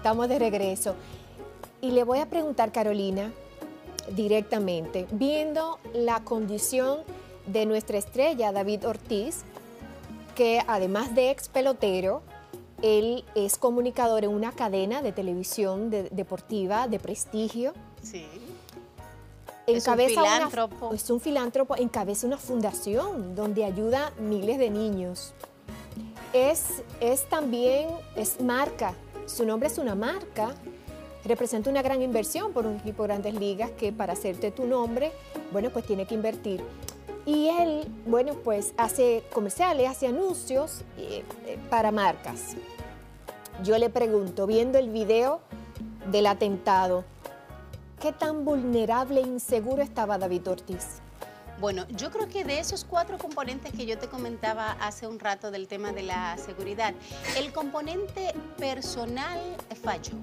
estamos de regreso. Y le voy a preguntar, Carolina, directamente, viendo la condición de nuestra estrella, David Ortiz, que además de ex pelotero, él es comunicador en una cadena de televisión deportiva de prestigio. Sí. Encabeza es un filántropo. es un filántropo, encabeza una fundación donde ayuda miles de niños. Es, es también, es marca, su nombre es una marca, representa una gran inversión por un equipo de grandes ligas que para hacerte tu nombre, bueno, pues tiene que invertir. Y él, bueno, pues hace comerciales, hace anuncios eh, eh, para marcas. Yo le pregunto, viendo el video del atentado, ¿qué tan vulnerable e inseguro estaba David Ortiz? Bueno, yo creo que de esos cuatro componentes que yo te comentaba hace un rato del tema de la seguridad, el componente personal falló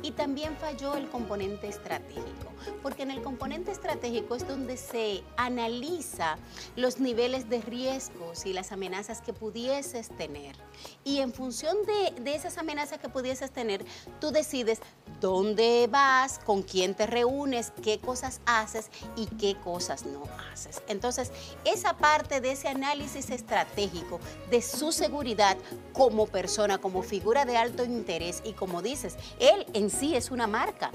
y también falló el componente estratégico, porque en el componente estratégico es donde se analiza los niveles de riesgos y las amenazas que pudieses tener. Y en función de, de esas amenazas que pudieses tener, tú decides dónde vas, con quién te reúnes, qué cosas haces y qué cosas no haces. Entonces, esa parte de ese análisis estratégico de su seguridad como persona, como figura de alto interés y como dices, él en sí es una marca.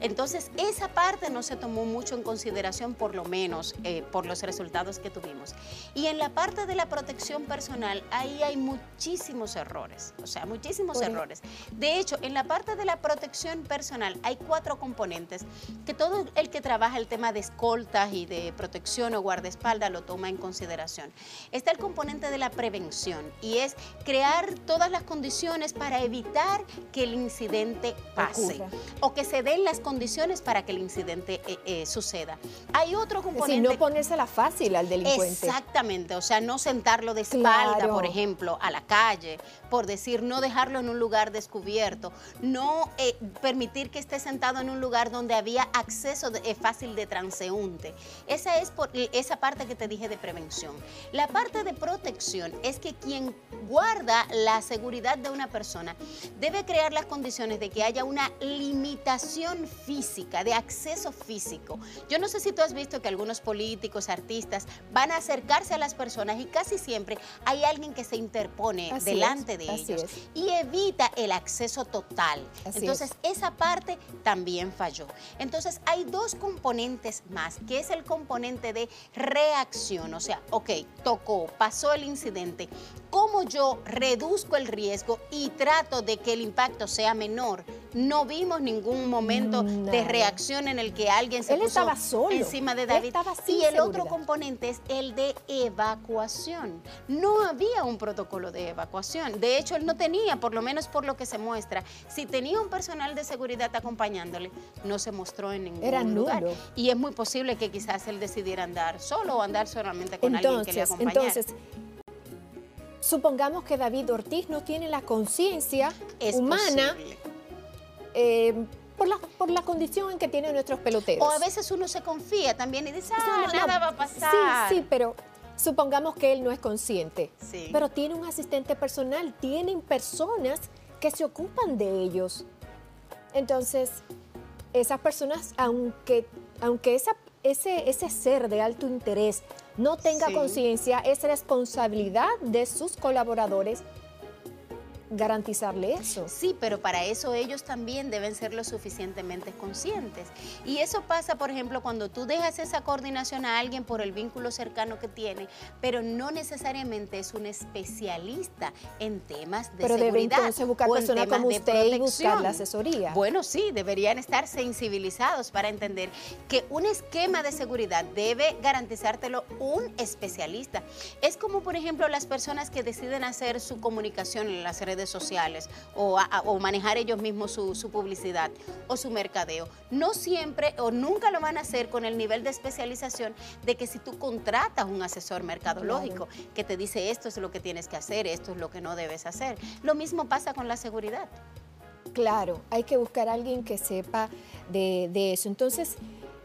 Entonces, esa parte no se tomó mucho en consideración, por lo menos eh, por los resultados que tuvimos. Y en la parte de la protección personal, ahí hay muchísimos errores, o sea, muchísimos errores. De hecho, en la parte de la protección personal hay cuatro componentes que todo el que trabaja el tema de escoltas y de protección o guardaespaldas lo toma en consideración. Está el componente de la prevención y es crear todas las condiciones para evitar que el incidente pase o que se den las condiciones para que el incidente eh, eh, suceda. Hay otro componente... Es no ponérsela fácil al delincuente. Exactamente, o sea, no sentarlo de espalda, por ejemplo, a la calle, por decir, no dejarlo en un lugar descubierto, no eh, permitir que esté sentado en un lugar donde había acceso fácil de transeúnte. Esa es por, esa parte que te dije de prevención. La parte de protección es que quien guarda la seguridad de una persona debe crear las condiciones de que haya una limitación física, de acceso físico. Yo no sé si tú has visto que algunos políticos, artistas van a acercarse a las personas y casi siempre hay alguien que se interpone delante de ellos y evita el acceso total. Entonces, esa parte también falló. Entonces, hay dos componentes más, que es el componente de reacción, o sea, ok, tocó, pasó el incidente, ¿cómo yo reduzco el riesgo y trato de que el impacto sea menor? No vimos ningún momento de reacción en el que alguien se puso estaba solo. encima de David. y el otro componente es el de evacuación. No había un protocolo de evacuación. De hecho, él no tenía, por lo menos por lo que se muestra, si tenía un personal de seguridad acompañándole, no se mostró en ningún Era lugar. Y es muy posible que quizás él decidiera andar solo o andar solamente con alguien que le acompañara. Entonces, supongamos que David Ortiz no tiene la conciencia humana eh, por, la, por la condición en que tienen nuestros peloteros. O a veces uno se confía también y dice, ah, nada va a pasar. Sí, sí, pero supongamos que él no es consciente, sí. pero tiene un asistente personal, tienen personas que se ocupan de ellos. Entonces, esas personas, aunque, aunque esa, ese, ese ser de alto interés no tenga conciencia, es responsabilidad de sus colaboradores garantizarle eso. Sí, pero para eso ellos también deben ser lo suficientemente conscientes. Y eso pasa, por ejemplo, cuando tú dejas esa coordinación a alguien por el vínculo cercano que tiene, pero no necesariamente es un especialista en temas de pero seguridad. Pero debe entonces buscar personas como usted y buscar la asesoría. Bueno, sí, deberían estar sensibilizados para entender que un esquema de seguridad debe garantizártelo un especialista. Es como, por ejemplo, las personas que deciden hacer su comunicación en las redes sociales o, manejar ellos mismos su, publicidad o su mercadeo. No siempre o nunca lo van a hacer con el nivel de especialización de que si tú contratas un asesor mercadológico que te dice esto es lo que tienes que hacer, esto es lo que no debes hacer. Lo mismo pasa con la seguridad. Claro, hay que buscar a alguien que sepa de, eso. Entonces,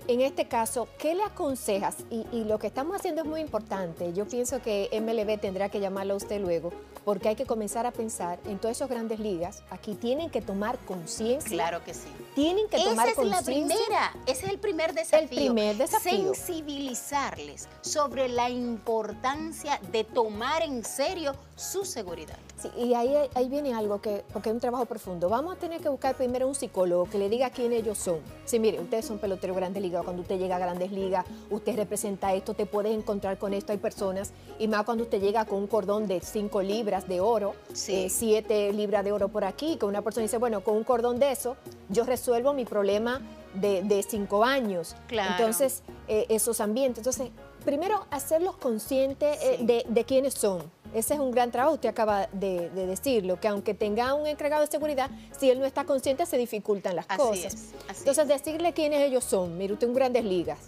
en este caso, ¿qué le aconsejas? Y, y, lo que estamos haciendo es muy importante. Yo pienso que MLB tendrá que llamarlo a usted luego porque hay que comenzar a pensar en todas esas grandes ligas. Aquí tienen que tomar conciencia. Claro que sí. Tienen que tomar conciencia. Esa es la primera, ese es el primer desafío. El primer desafío. Sensibilizarles sobre la importancia de tomar en serio su seguridad. Sí, y ahí, ahí viene algo que, porque es un trabajo profundo. Vamos a tener que buscar primero un psicólogo que le diga quién ellos son. Sí, mire, ustedes son peloteros grandes ligas. Cuando usted llega a grandes ligas, usted representa esto, te puedes encontrar con esto. Hay personas, y más cuando usted llega con un cordón de 5 libras de oro, 7 eh, libras de oro por aquí, que una persona dice, bueno, con un cordón de eso, yo resuelvo mi problema de 5 años. Claro. Entonces, eh, esos ambientes. Entonces, primero hacerlos conscientes eh, de, de quiénes son ese es un gran trabajo, usted acaba de, decirlo, que aunque tenga un encargado de seguridad, si él no está consciente se dificultan las cosas. entonces, decirle quiénes ellos son, mire usted en grandes ligas.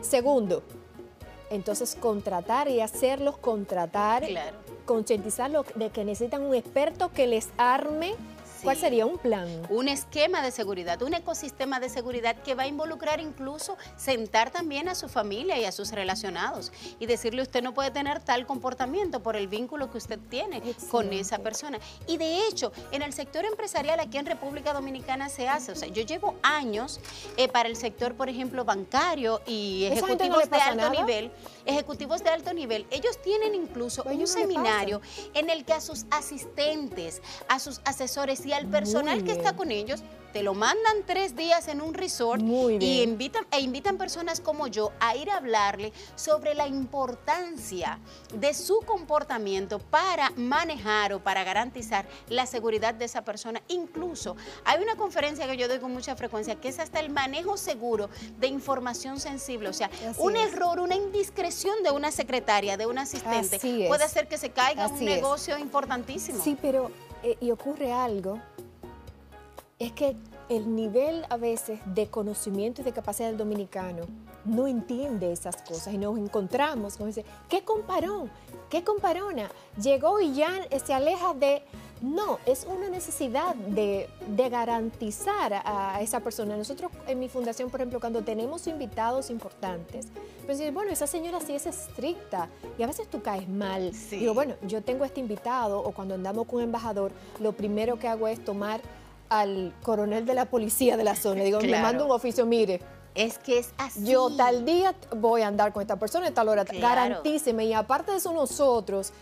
Segundo, entonces contratar y hacerlos contratar, claro. Concientizarlos de que necesitan un experto que les arme ¿Cuál sería un plan? Un esquema de seguridad, un ecosistema de seguridad que va a involucrar incluso sentar también a su familia y a sus relacionados y decirle usted no puede tener tal comportamiento por el vínculo que usted tiene con esa persona. Y de hecho, en el sector empresarial aquí en República Dominicana se hace, o sea, yo llevo años eh, para el sector, por ejemplo, bancario y ejecutivos de alto nivel, ejecutivos de alto nivel, ellos tienen incluso un seminario en el que a sus asistentes, a sus asesores y al personal que está con ellos te lo mandan tres días en un resort y invitan, e invitan personas como yo a ir a hablarle sobre la importancia de su comportamiento para manejar o para garantizar la seguridad de esa persona. Incluso hay una conferencia que yo doy con mucha frecuencia que es hasta el manejo seguro de información sensible. O sea, un error, una indiscreción de una secretaria, de un asistente, puede hacer que se caiga un negocio importantísimo. Sí, pero y ocurre algo es que el nivel a veces de conocimiento y de capacidad del dominicano no entiende esas cosas y nos encontramos con ese, ¿qué comparón? ¿Qué comparona? Llegó y ya se aleja de... No, es una necesidad de, garantizar a, esa persona. Nosotros en mi fundación, por ejemplo, cuando tenemos invitados importantes, pues bueno, esa señora sí es estricta y a veces tú caes mal. Digo, bueno, yo tengo este invitado o cuando andamos con un embajador, lo primero que hago es tomar al coronel de la policía de la zona. Digo, me mando un oficio, mire. Es que es así. Yo tal día voy a andar con esta persona en tal hora. Garantíceme. Y aparte de eso, nosotros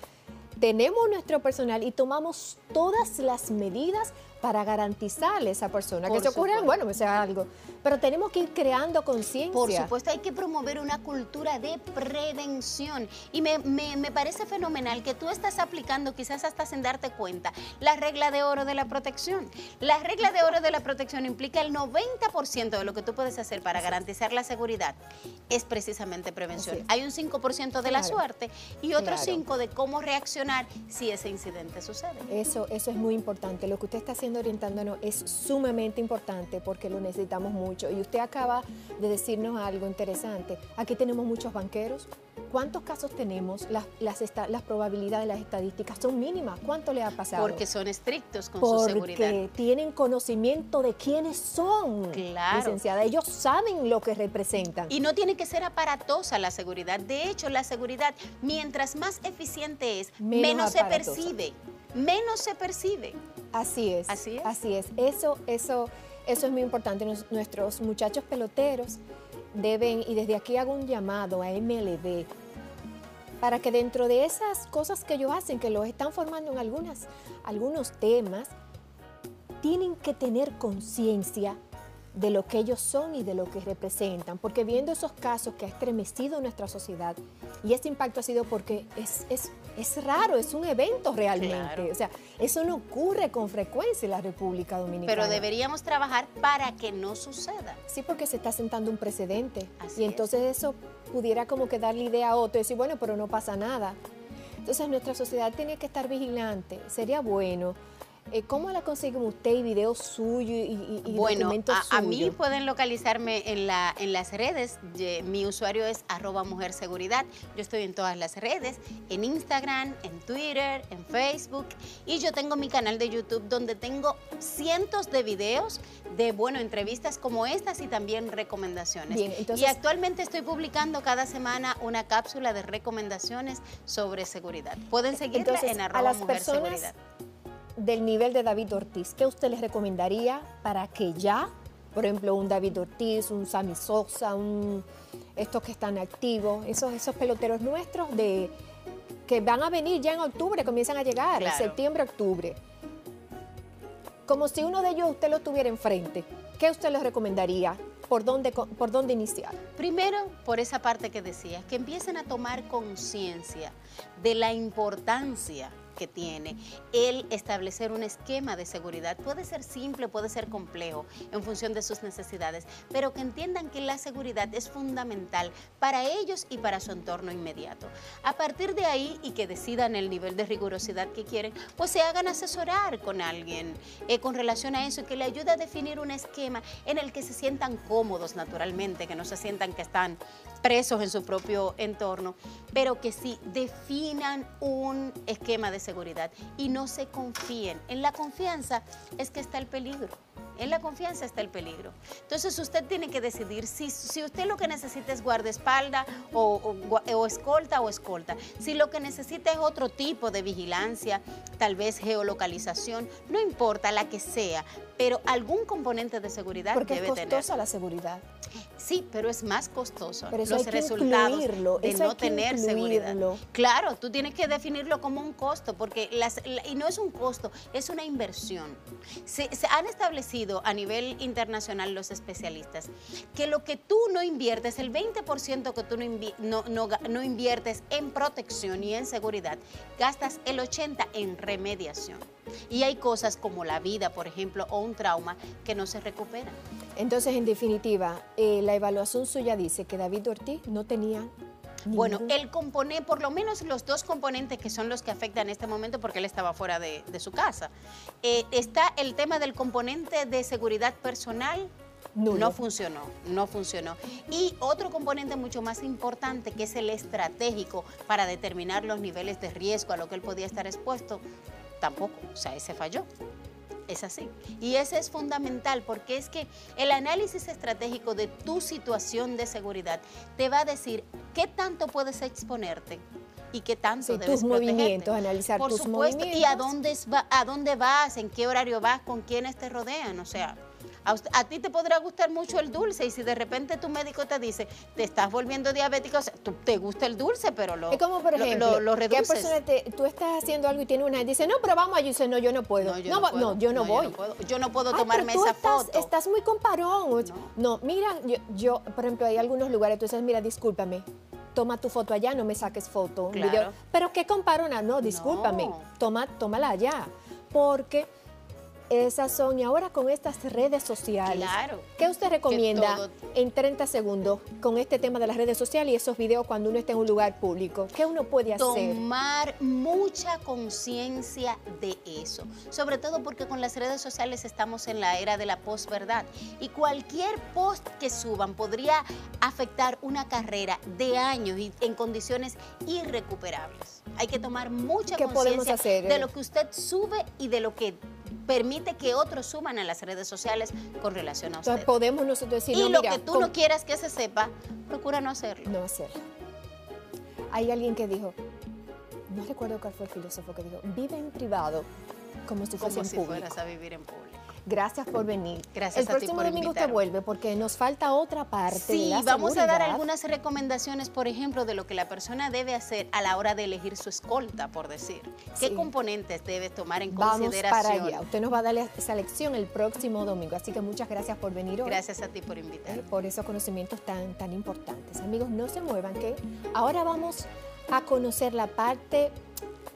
tenemos nuestro personal y tomamos todas las medidas para garantizarle a esa persona que se ocurra, bueno, me sea algo. Pero tenemos que ir creando conciencia. Por supuesto, hay que promover una cultura de prevención. Y me, me, parece fenomenal que tú estás aplicando, quizás hasta sin darte cuenta, la regla de oro de la protección. La regla de oro de la protección implica el 90% de lo que tú puedes hacer para garantizar la seguridad es precisamente prevención. Hay un 5% de la suerte y otro 5% de cómo reaccionar si ese incidente sucede. Eso, eso es muy importante. Lo que usted está haciendo orientándonos es sumamente importante porque lo necesitamos mucho. Y usted acaba de decirnos algo interesante. Aquí tenemos muchos banqueros. ¿Cuántos casos tenemos? Las, las, las probabilidades, las estadísticas son mínimas. ¿Cuánto le ha pasado? Porque son estrictos con su seguridad. Porque tienen conocimiento de quiénes son, claro. licenciada. Ellos saben lo que representan. Y no tiene que ser aparatosa la seguridad. De hecho, la seguridad, mientras más eficiente es, menos se percibe. Menos se percibe. Así es. Así es. Así es. Eso, eso, eso es muy importante. nuestros muchachos peloteros deben, y desde aquí hago un llamado a MLB, para que dentro de esas cosas que ellos hacen, que los están formando en algunas, algunos temas, tienen que tener conciencia de lo que ellos son y de lo que representan, porque viendo esos casos que ha estremecido nuestra sociedad, y ese impacto ha sido porque es, es, es raro, es un evento realmente, o sea, eso no ocurre con frecuencia en la República Dominicana. Pero deberíamos trabajar para que no suceda. Sí, porque se está sentando un precedente, y entonces eso pudiera como que darle idea a otro y decir, bueno, pero no pasa nada. Entonces nuestra sociedad tiene que estar vigilante, sería bueno ¿Cómo la consiguen usted y videos suyos y, y, bueno, documentos a, a, mí pueden localizarme en, la, en las redes. Mi usuario es arroba mujer seguridad. Yo estoy en todas las redes, en Instagram, en Twitter, en Facebook. Y yo tengo mi canal de YouTube donde tengo cientos de videos de, bueno, entrevistas como estas y también recomendaciones. y actualmente estoy publicando cada semana una cápsula de recomendaciones sobre seguridad. Pueden seguirla en arroba mujer seguridad del nivel de David Ortiz, ¿qué usted les recomendaría para que ya, por ejemplo, un David Ortiz, un Sammy Sosa, un, estos que están activos, esos, esos peloteros nuestros de que van a venir ya en octubre, comienzan a llegar, en septiembre, octubre. Como si uno de ellos usted lo tuviera enfrente, ¿qué usted les recomendaría? ¿Por dónde, ¿Por dónde iniciar? Primero, por esa parte que decías, que empiecen a tomar conciencia de la importancia que tiene el establecer un esquema de seguridad. Puede ser simple, puede ser complejo en función de sus necesidades, pero que entiendan que la seguridad es fundamental para ellos y para su entorno inmediato. A partir de ahí y que decidan el nivel de rigurosidad que quieren, pues se hagan asesorar con alguien eh, con relación a eso que le ayude a definir un esquema en el que se sientan cómodos naturalmente, que no se sientan que están presos en su propio entorno, pero que sí definan un esquema de seguridad y no se confíen. En la confianza es que está el peligro. En la confianza está el peligro. Entonces usted tiene que decidir si, si usted lo que necesita es guardaespaldas o, o, escolta o escolta. Si lo que necesita es otro tipo de vigilancia, tal vez geolocalización, no importa la que sea, pero algún componente de seguridad Porque debe es costosa la seguridad. Sí, pero es más costoso los resultados de no tener seguridad. Claro, tú tienes que definirlo como un costo, porque las, y no es un costo, es una inversión. Se, se han establecido a nivel internacional los especialistas que lo que tú no inviertes, el 20% que tú no, no, no, inviertes en protección y en seguridad, gastas el 80% en remediación. Y hay cosas como la vida, por ejemplo, o un trauma que no se recuperan. Entonces, en definitiva, eh, la evaluación suya dice que David Ortiz no tenía bueno, el componente, por lo menos los dos componentes que son los que afectan en este momento, porque él estaba fuera de, su casa, eh, está el tema del componente de seguridad personal, No funcionó, no funcionó. Y otro componente mucho más importante, que es el estratégico para determinar los niveles de riesgo a lo que él podía estar expuesto, tampoco, o sea, ese falló. Es así. Y ese es fundamental porque es que el análisis estratégico de tu situación de seguridad te va a decir qué tanto puedes exponerte y qué tanto sí, debes tus movimientos, analizar Por tus supuesto, y a dónde, a dónde vas, en qué horario vas, con quiénes te rodean, o sea, a, ti te podrá gustar mucho el dulce y si de repente tu médico te dice, te estás volviendo diabético, o sea, tú, te gusta el dulce, pero lo, es como por ejemplo, lo, reduces. ¿qué persona te, tú estás haciendo algo y tiene una y dice, no, pero vamos allí, dice, no, yo no puedo. No, yo no, puedo, yo no voy. Yo no puedo, tomarme esa estás, foto. Estás muy comparón. No, mira, yo, por ejemplo, hay algunos lugares, tú dices, mira, discúlpame, toma tu foto allá, no me saques foto. Claro. Pero ¿qué comparona? No, discúlpame, toma, tómala allá. Porque esas son, y ahora con estas redes sociales, claro, ¿qué usted recomienda en 30 segundos con este tema de las redes sociales y esos videos cuando uno está en un lugar público? ¿Qué uno puede hacer? Tomar mucha conciencia de eso, sobre todo porque con las redes sociales estamos en la era de la posverdad y cualquier post que suban podría afectar una carrera de años y en condiciones irrecuperables. Hay que tomar mucha conciencia de lo que usted sube y de lo que permite que otros suman a las redes sociales con relación a usted. Entonces podemos nosotros decir, y lo que tú no quieras que se sepa, procura no hacerlo. No hacerlo. Hay alguien que dijo, no recuerdo cuál fue el filósofo que dijo, vive en privado como si fuese en público. fueras a vivir en público. Gracias por venir. Gracias El a próximo ti por domingo te vuelve porque nos falta otra parte. Sí, de la vamos a dar algunas recomendaciones, por ejemplo, de lo que la persona debe hacer a la hora de elegir su escolta, por decir. ¿Qué Sí. componentes debe tomar en Vamos consideración? para allá. Usted nos va a dar esa lección el próximo domingo. Así que muchas gracias por venir hoy. Gracias a ti por invitar. eh, por esos conocimientos tan, tan importantes. Amigos, no se muevan, que ahora vamos a conocer la parte,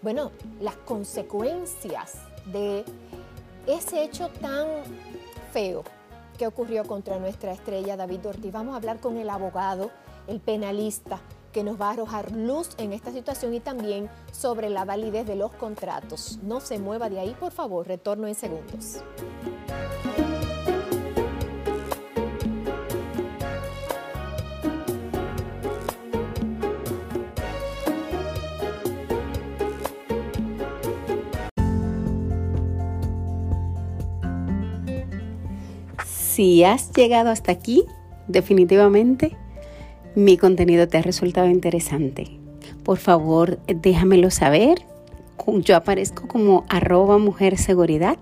bueno, las consecuencias de ese hecho tan feo que ocurrió contra nuestra estrella David Ortiz. Vamos a hablar con el abogado, el penalista, que nos va a arrojar luz en esta situación y también sobre la validez de los contratos. No se mueva de ahí, por favor, retorno en segundos. Si has llegado hasta aquí, definitivamente mi contenido te ha resultado interesante. Por favor, déjamelo saber. Yo aparezco como arroba mujer seguridad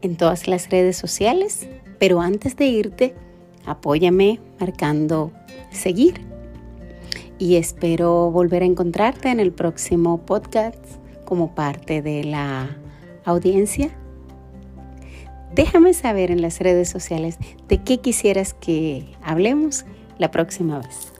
en todas las redes sociales, pero antes de irte, apóyame marcando seguir. Y espero volver a encontrarte en el próximo podcast como parte de la audiencia Déjame saber en las redes sociales de qué quisieras que hablemos la próxima vez.